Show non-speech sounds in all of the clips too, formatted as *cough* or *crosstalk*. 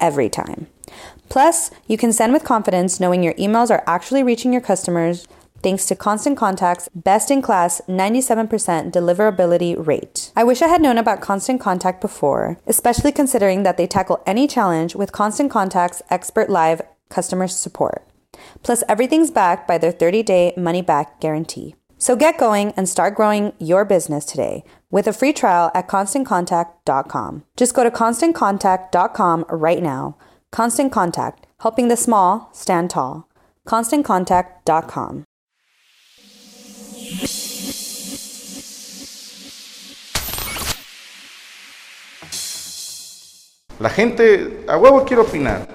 every time. Plus, you can send with confidence knowing your emails are actually reaching your customers thanks to Constant Contact's best in class 97% deliverability rate. I wish I had known about Constant Contact before, especially considering that they tackle any challenge with Constant Contact's expert live customer support. Plus, everything's backed by their 30 day money back guarantee. So get going and start growing your business today with a free trial at constantcontact.com. Just go to constantcontact.com right now. Constant Contact, helping the small stand tall. ConstantContact.com. La gente, a huevo quiero opinar.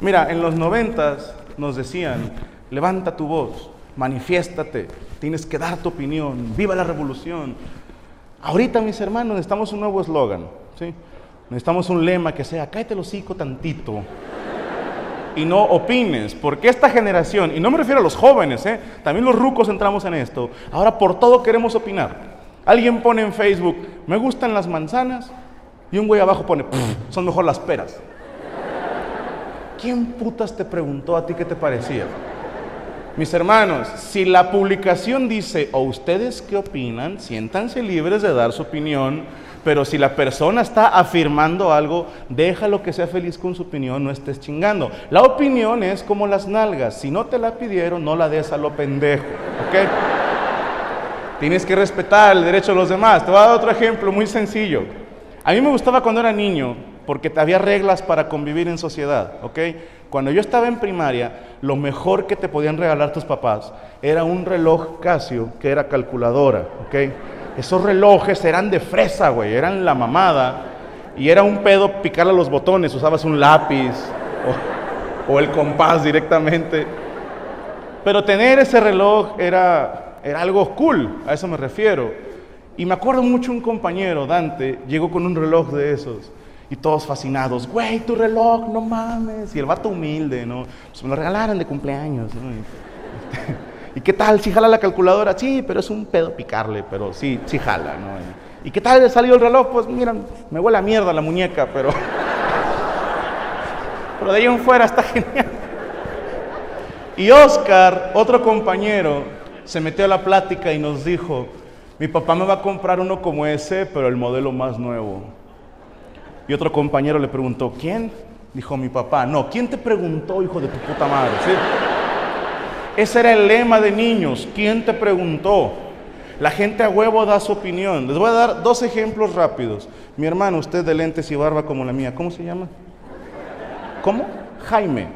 Mira, en los noventas nos decían, levanta tu voz, manifiéstate, tienes que dar tu opinión, viva la revolución. Ahorita, mis hermanos, necesitamos un nuevo eslogan, ¿sí? Necesitamos un lema que sea, cállate el hocico tantito y no opines, porque esta generación, y no me refiero a los jóvenes, ¿eh? también los rucos entramos en esto, ahora por todo queremos opinar. Alguien pone en Facebook, me gustan las manzanas, y un güey abajo pone, son mejor las peras. ¿Quién putas te preguntó a ti qué te parecía? Mis hermanos, si la publicación dice, o ustedes qué opinan, siéntanse libres de dar su opinión, pero si la persona está afirmando algo, déjalo que sea feliz con su opinión, no estés chingando. La opinión es como las nalgas, si no te la pidieron, no la des a lo pendejo, ¿ok? Tienes que respetar el derecho de los demás. Te voy a dar otro ejemplo muy sencillo. A mí me gustaba cuando era niño, porque había reglas para convivir en sociedad, ¿ok? Cuando yo estaba en primaria, lo mejor que te podían regalar tus papás era un reloj Casio que era calculadora, ¿ok? Esos relojes eran de fresa, güey, eran la mamada. Y era un pedo picarle los botones, usabas un lápiz o, o el compás directamente. Pero tener ese reloj era, era algo cool, a eso me refiero. Y me acuerdo mucho un compañero, Dante, llegó con un reloj de esos. Y todos fascinados, güey, tu reloj, no mames. Y el vato humilde, ¿no? Pues me lo regalaron de cumpleaños, ¿no? *laughs* Y, qué tal? ¿Si jala la calculadora? Sí, pero es un pedo picarle, pero sí, sí jala, ¿no? ¿Y qué tal salió el reloj? Pues mira, me huele a mierda la muñeca, pero... *laughs* pero de ahí en fuera está *laughs* genial. Y Oscar, otro compañero, se metió a la plática y nos dijo, mi papá me va a comprar uno como ese, pero el modelo más nuevo. Y otro compañero le preguntó, ¿quién? Dijo mi papá. No, ¿quién te preguntó, hijo de tu puta madre? Ese era el lema de niños. ¿Quién te preguntó? La gente a huevo da su opinión. Les voy a dar dos ejemplos rápidos. Mi hermano, usted de lentes y barba como la mía, ¿cómo se llama? ¿Cómo? Jaime.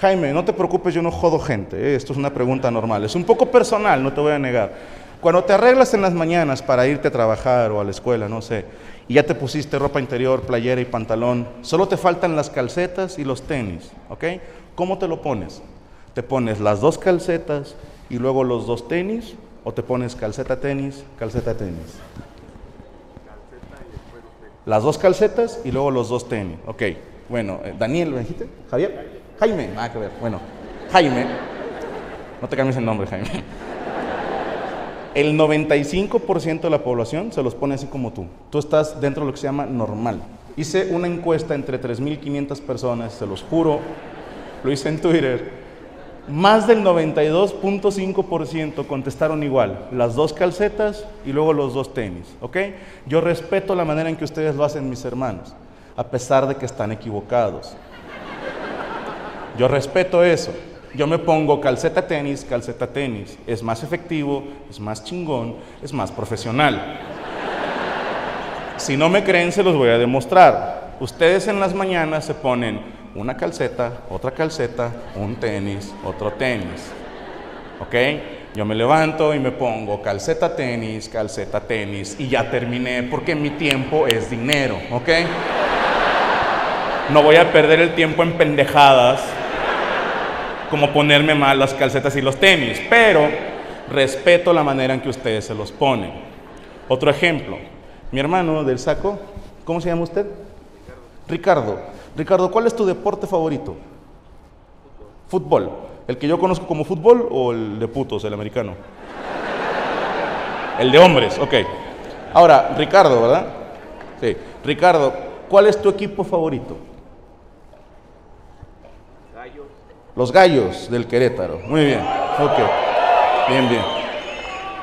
Jaime, no te preocupes, yo no jodo gente. ¿eh? Esto es una pregunta normal. Es un poco personal, no te voy a negar. Cuando te arreglas en las mañanas para irte a trabajar o a la escuela, no sé, y ya te pusiste ropa interior, playera y pantalón, solo te faltan las calcetas y los tenis, ¿ok? ¿Cómo te lo pones? Te pones las dos calcetas y luego los dos tenis, o te pones calceta tenis, calceta tenis. Las dos calcetas y luego los dos tenis. Ok, bueno, eh, Daniel, ¿me dijiste? ¿Javier? Jaime, nada que ver. Bueno, Jaime, no te cambies el nombre, Jaime. El 95% de la población se los pone así como tú. Tú estás dentro de lo que se llama normal. Hice una encuesta entre 3.500 personas, se los juro, lo hice en Twitter. Más del 92.5% contestaron igual, las dos calcetas y luego los dos tenis, ¿ok? Yo respeto la manera en que ustedes lo hacen, mis hermanos, a pesar de que están equivocados. Yo respeto eso. Yo me pongo calceta tenis, calceta tenis. Es más efectivo, es más chingón, es más profesional. Si no me creen, se los voy a demostrar. Ustedes en las mañanas se ponen una calceta, otra calceta, un tenis, otro tenis. ¿Ok? Yo me levanto y me pongo calceta tenis, calceta tenis y ya terminé porque mi tiempo es dinero. ¿Ok? No voy a perder el tiempo en pendejadas como ponerme mal las calcetas y los tenis, pero respeto la manera en que ustedes se los ponen. Otro ejemplo, mi hermano del saco, ¿cómo se llama usted? Ricardo. Ricardo, ¿cuál es tu deporte favorito? Fútbol. ¿El que yo conozco como fútbol o el de putos, el americano? El de hombres, ok. Ahora, Ricardo, ¿verdad? Sí. Ricardo, ¿cuál es tu equipo favorito? Los gallos del Querétaro. Muy bien. Ok. Bien, bien.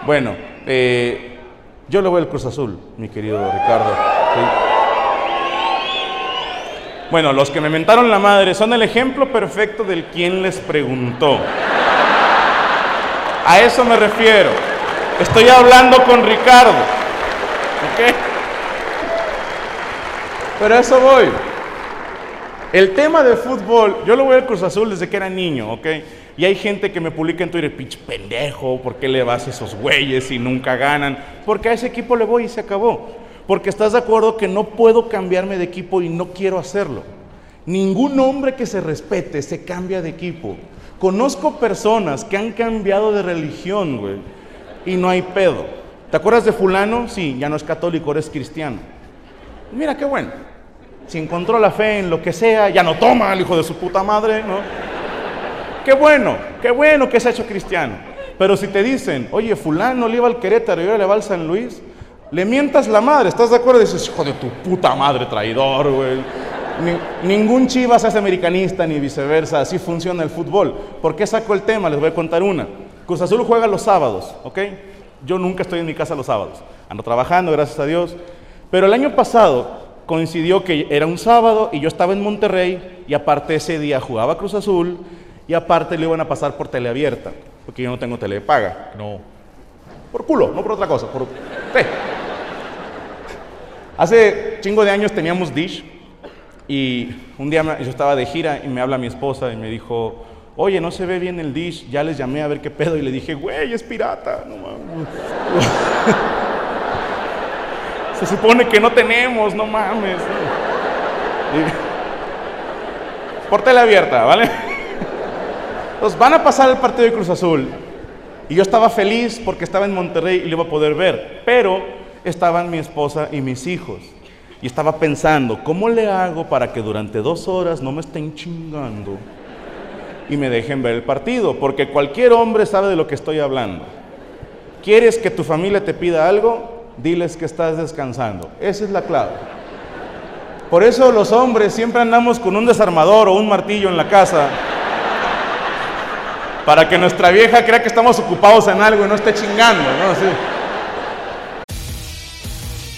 Bueno, eh, yo le voy al Cruz Azul, mi querido Ricardo. Bueno, los que me mentaron la madre son el ejemplo perfecto del quien les preguntó. A eso me refiero. Estoy hablando con Ricardo. ¿Ok? Pero a eso voy. El tema de fútbol, yo lo voy al Cruz Azul desde que era niño, ¿ok? Y hay gente que me publica en Twitter, pinche pendejo, ¿por qué le vas a esos güeyes y nunca ganan? Porque a ese equipo le voy y se acabó. Porque estás de acuerdo que no puedo cambiarme de equipo y no quiero hacerlo. Ningún hombre que se respete se cambia de equipo. Conozco personas que han cambiado de religión, güey, y no hay pedo. ¿Te acuerdas de fulano? Sí, ya no es católico, eres cristiano. Mira qué bueno si encontró la fe en lo que sea, ya no toma al hijo de su puta madre, ¿no? Qué bueno, qué bueno que se ha hecho cristiano. Pero si te dicen, oye, fulano le iba al Querétaro y ahora le va al San Luis, le mientas la madre, ¿estás de acuerdo? Dices, hijo de tu puta madre, traidor, güey. ningún Chivas es americanista ni viceversa, así funciona el fútbol. ¿Por qué saco el tema? Les voy a contar una. Cruz Azul juega los sábados, ¿ok? Yo nunca estoy en mi casa los sábados. Ando trabajando, gracias a Dios. Pero el año pasado coincidió que era un sábado y yo estaba en Monterrey y aparte ese día jugaba Cruz Azul y aparte le iban a pasar por teleabierta, porque yo no tengo telepaga, no. Por culo, no por otra cosa, por... Hace chingo de años teníamos Dish y un día yo estaba de gira y me habla mi esposa y me dijo, oye, no se ve bien el Dish, ya les llamé a ver qué pedo y le dije, güey, es pirata, no mames. Se supone que no tenemos, no mames. Por tele abierta, ¿vale? Entonces van a pasar el partido de Cruz Azul. Y yo estaba feliz porque estaba en Monterrey y lo iba a poder ver. Pero estaban mi esposa y mis hijos. Y estaba pensando, ¿cómo le hago para que durante dos horas no me estén chingando y me dejen ver el partido? Porque cualquier hombre sabe de lo que estoy hablando. ¿Quieres que tu familia te pida algo? Diles que estás descansando. Esa es la clave. Por eso los hombres siempre andamos con un desarmador o un martillo en la casa. Para que nuestra vieja crea que estamos ocupados en algo y no esté chingando,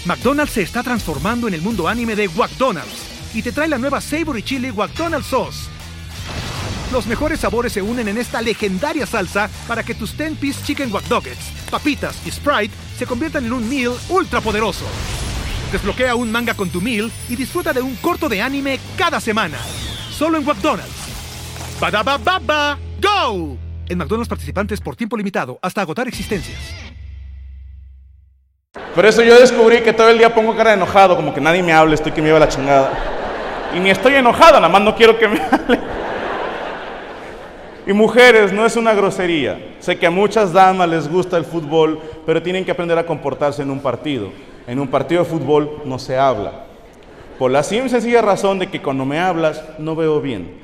McDonald's se está transformando en el mundo anime de McDonald's y te trae la nueva Savory Chili McDonald's Sauce. Los mejores sabores se unen en esta legendaria salsa para que tus 10-piece chicken wack papitas y Sprite se conviertan en un meal ultra poderoso. Desbloquea un manga con tu meal y disfruta de un corto de anime cada semana. Solo en McDonald's. baba ¡Go! En McDonald's participantes por tiempo limitado hasta agotar existencias. Por eso yo descubrí que todo el día pongo cara de enojado, como que nadie me hable, estoy que me lleva la chingada. Y ni estoy enojado, nada más no quiero que me *laughs* hable. Y mujeres, no es una grosería. Sé que a muchas damas les gusta el fútbol, pero tienen que aprender a comportarse en un partido. En un partido de fútbol no se habla. Por la simple sencilla razón de que cuando me hablas no veo bien.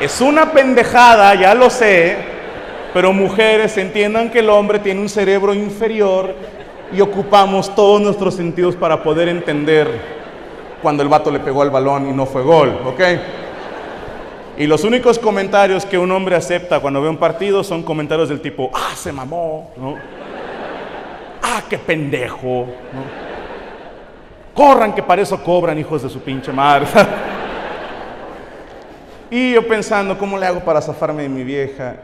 Es una pendejada, ya lo sé, pero mujeres entiendan que el hombre tiene un cerebro inferior y ocupamos todos nuestros sentidos para poder entender cuando el vato le pegó al balón y no fue gol, ¿ok? Y los únicos comentarios que un hombre acepta cuando ve un partido son comentarios del tipo, ah, se mamó. Ah, qué pendejo. Corran que para eso cobran, hijos de su pinche madre. *laughs* y yo pensando, ¿cómo le hago para zafarme de mi vieja?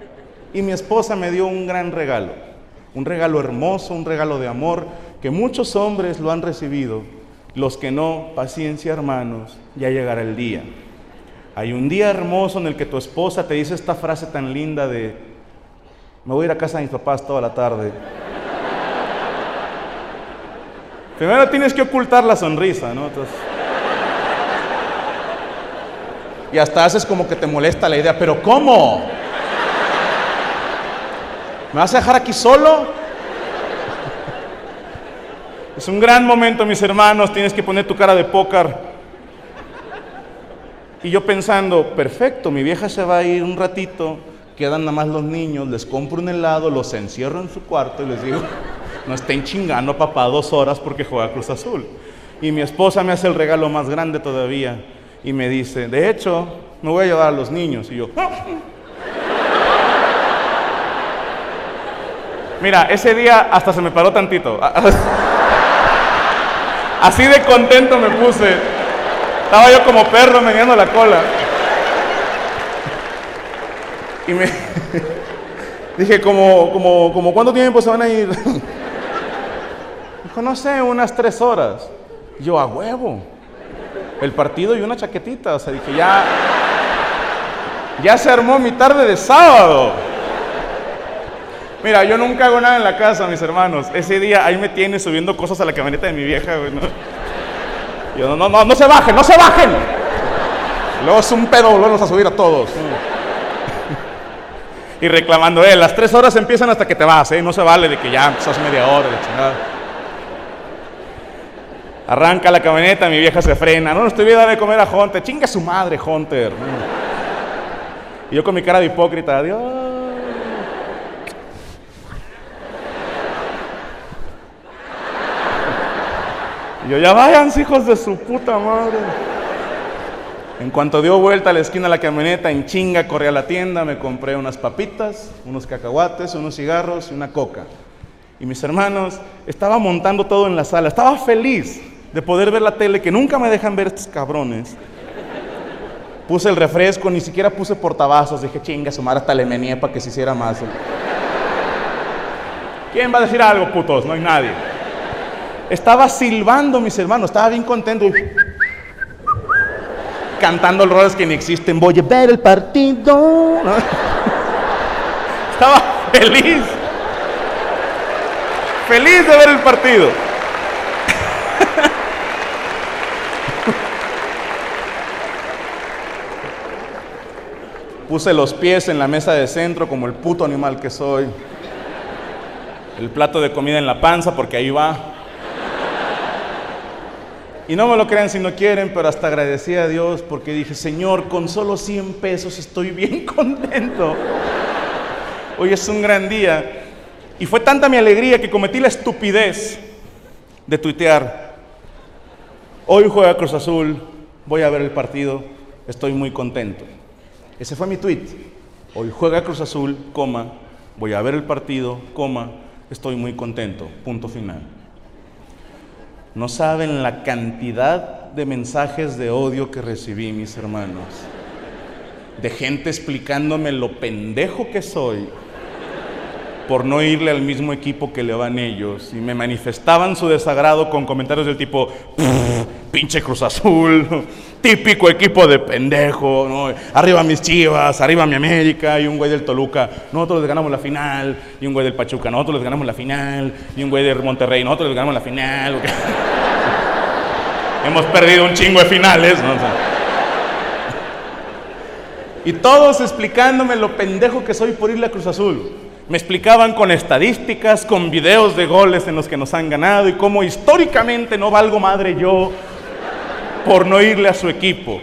Y mi esposa me dio un gran regalo, un regalo hermoso, un regalo de amor, que muchos hombres lo han recibido, los que no, paciencia hermanos, ya llegará el día. Hay un día hermoso en el que tu esposa te dice esta frase tan linda de, me voy a ir a casa de mis papás toda la tarde. Primero tienes que ocultar la sonrisa, ¿no? y hasta haces como que te molesta la idea, pero ¿cómo? ¿Me vas a dejar aquí solo? Es un gran momento, mis hermanos, tienes que poner tu cara de póker. Y yo pensando, perfecto, mi vieja se va a ir un ratito, quedan nada más los niños, les compro un helado, los encierro en su cuarto y les digo, no estén chingando papá dos horas porque juega Cruz Azul. Y mi esposa me hace el regalo más grande todavía y me dice, de hecho, me voy a llevar a los niños. Y yo, ah". mira, ese día hasta se me paró tantito. *laughs* Así de contento me puse. Estaba yo como perro meneando la cola. Y me *laughs* dije, como, como, como, ¿cuánto tiempo se van a ir? *laughs* no sé, unas tres horas. Yo, a huevo. El partido y una chaquetita. O sea, dije, ya. Ya se armó mi tarde de sábado. Mira, yo nunca hago nada en la casa, mis hermanos. Ese día ahí me tiene subiendo cosas a la camioneta de mi vieja, güey. Yo, no, no, no, no se bajen, no se bajen. Luego es un pedo volvernos a subir a todos. Y reclamando, eh, las tres horas empiezan hasta que te vas, eh. No se vale de que ya sos media hora, de chingada. Arranca la camioneta, mi vieja se frena. No, no estoy de comer a Hunter. Chinga su madre, Hunter. Y yo con mi cara de hipócrita, adiós. Y yo, ya vayan, hijos de su puta madre. En cuanto dio vuelta a la esquina de la camioneta, en chinga corrí a la tienda, me compré unas papitas, unos cacahuates, unos cigarros y una coca. Y mis hermanos, estaba montando todo en la sala, estaba feliz de poder ver la tele, que nunca me dejan ver estos cabrones. Puse el refresco, ni siquiera puse portavasos. Dije, chinga, sumar hasta le para que se hiciera más. ¿Quién va a decir algo, putos? No hay nadie. Estaba silbando, mis hermanos, estaba bien contento. Cantando roles que ni existen. Voy a ver el partido. *laughs* Estaba feliz. Feliz de ver el partido. Puse los pies en la mesa de centro como el puto animal que soy. El plato de comida en la panza porque ahí va. Y no me lo crean si no quieren, pero hasta agradecí a Dios porque dije, Señor, con solo 100 pesos estoy bien *laughs* contento. Hoy es un gran día. Y fue tanta mi alegría que cometí la estupidez de tuitear. Hoy juega Cruz Azul, voy a ver el partido, estoy muy contento. Ese fue mi tweet. Hoy juega Cruz Azul, voy a ver el partido, coma, estoy muy contento, punto final. No saben la cantidad de mensajes de odio que recibí, mis hermanos. De gente explicándome lo pendejo que soy por no irle al mismo equipo que le van ellos. Y me manifestaban su desagrado con comentarios del tipo, pinche Cruz Azul, típico equipo de pendejo, arriba mis chivas, arriba mi América, y un güey del Toluca, nosotros les ganamos la final, y un güey del Pachuca, nosotros les ganamos la final, y un güey de Monterrey, nosotros les ganamos la final. *laughs* Hemos perdido un chingo de finales, ¿no? Y todos explicándome lo pendejo que soy por irle a Cruz Azul. Me explicaban con estadísticas, con videos de goles en los que nos han ganado y cómo históricamente no valgo madre yo por no irle a su equipo.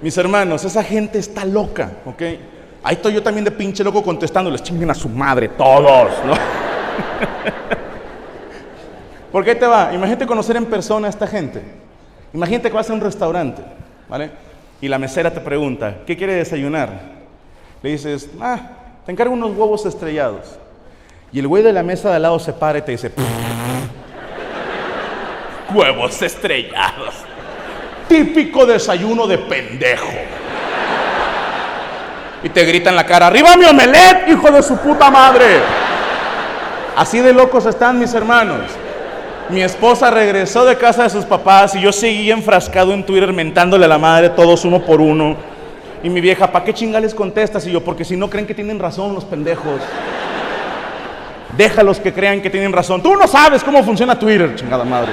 Mis hermanos, esa gente está loca, ¿ok? Ahí estoy yo también de pinche loco contestándoles, chinguen a su madre todos, ¿no? *laughs* ¿Por qué te va? Imagínate conocer en persona a esta gente. Imagínate que vas a un restaurante, ¿vale? Y la mesera te pregunta, ¿qué quiere desayunar? Le dices, ah, te encargo unos huevos estrellados. Y el güey de la mesa de al lado se para y te dice, huevos estrellados. Típico desayuno de pendejo. Y te grita en la cara, arriba mi omelet, hijo de su puta madre. Así de locos están mis hermanos. Mi esposa regresó de casa de sus papás y yo seguí enfrascado en Twitter mentándole a la madre todos uno por uno. Y mi vieja, ¿para qué chingales contestas? Y yo, porque si no creen que tienen razón los pendejos. Déjalos que crean que tienen razón. Tú no sabes cómo funciona Twitter, chingada madre.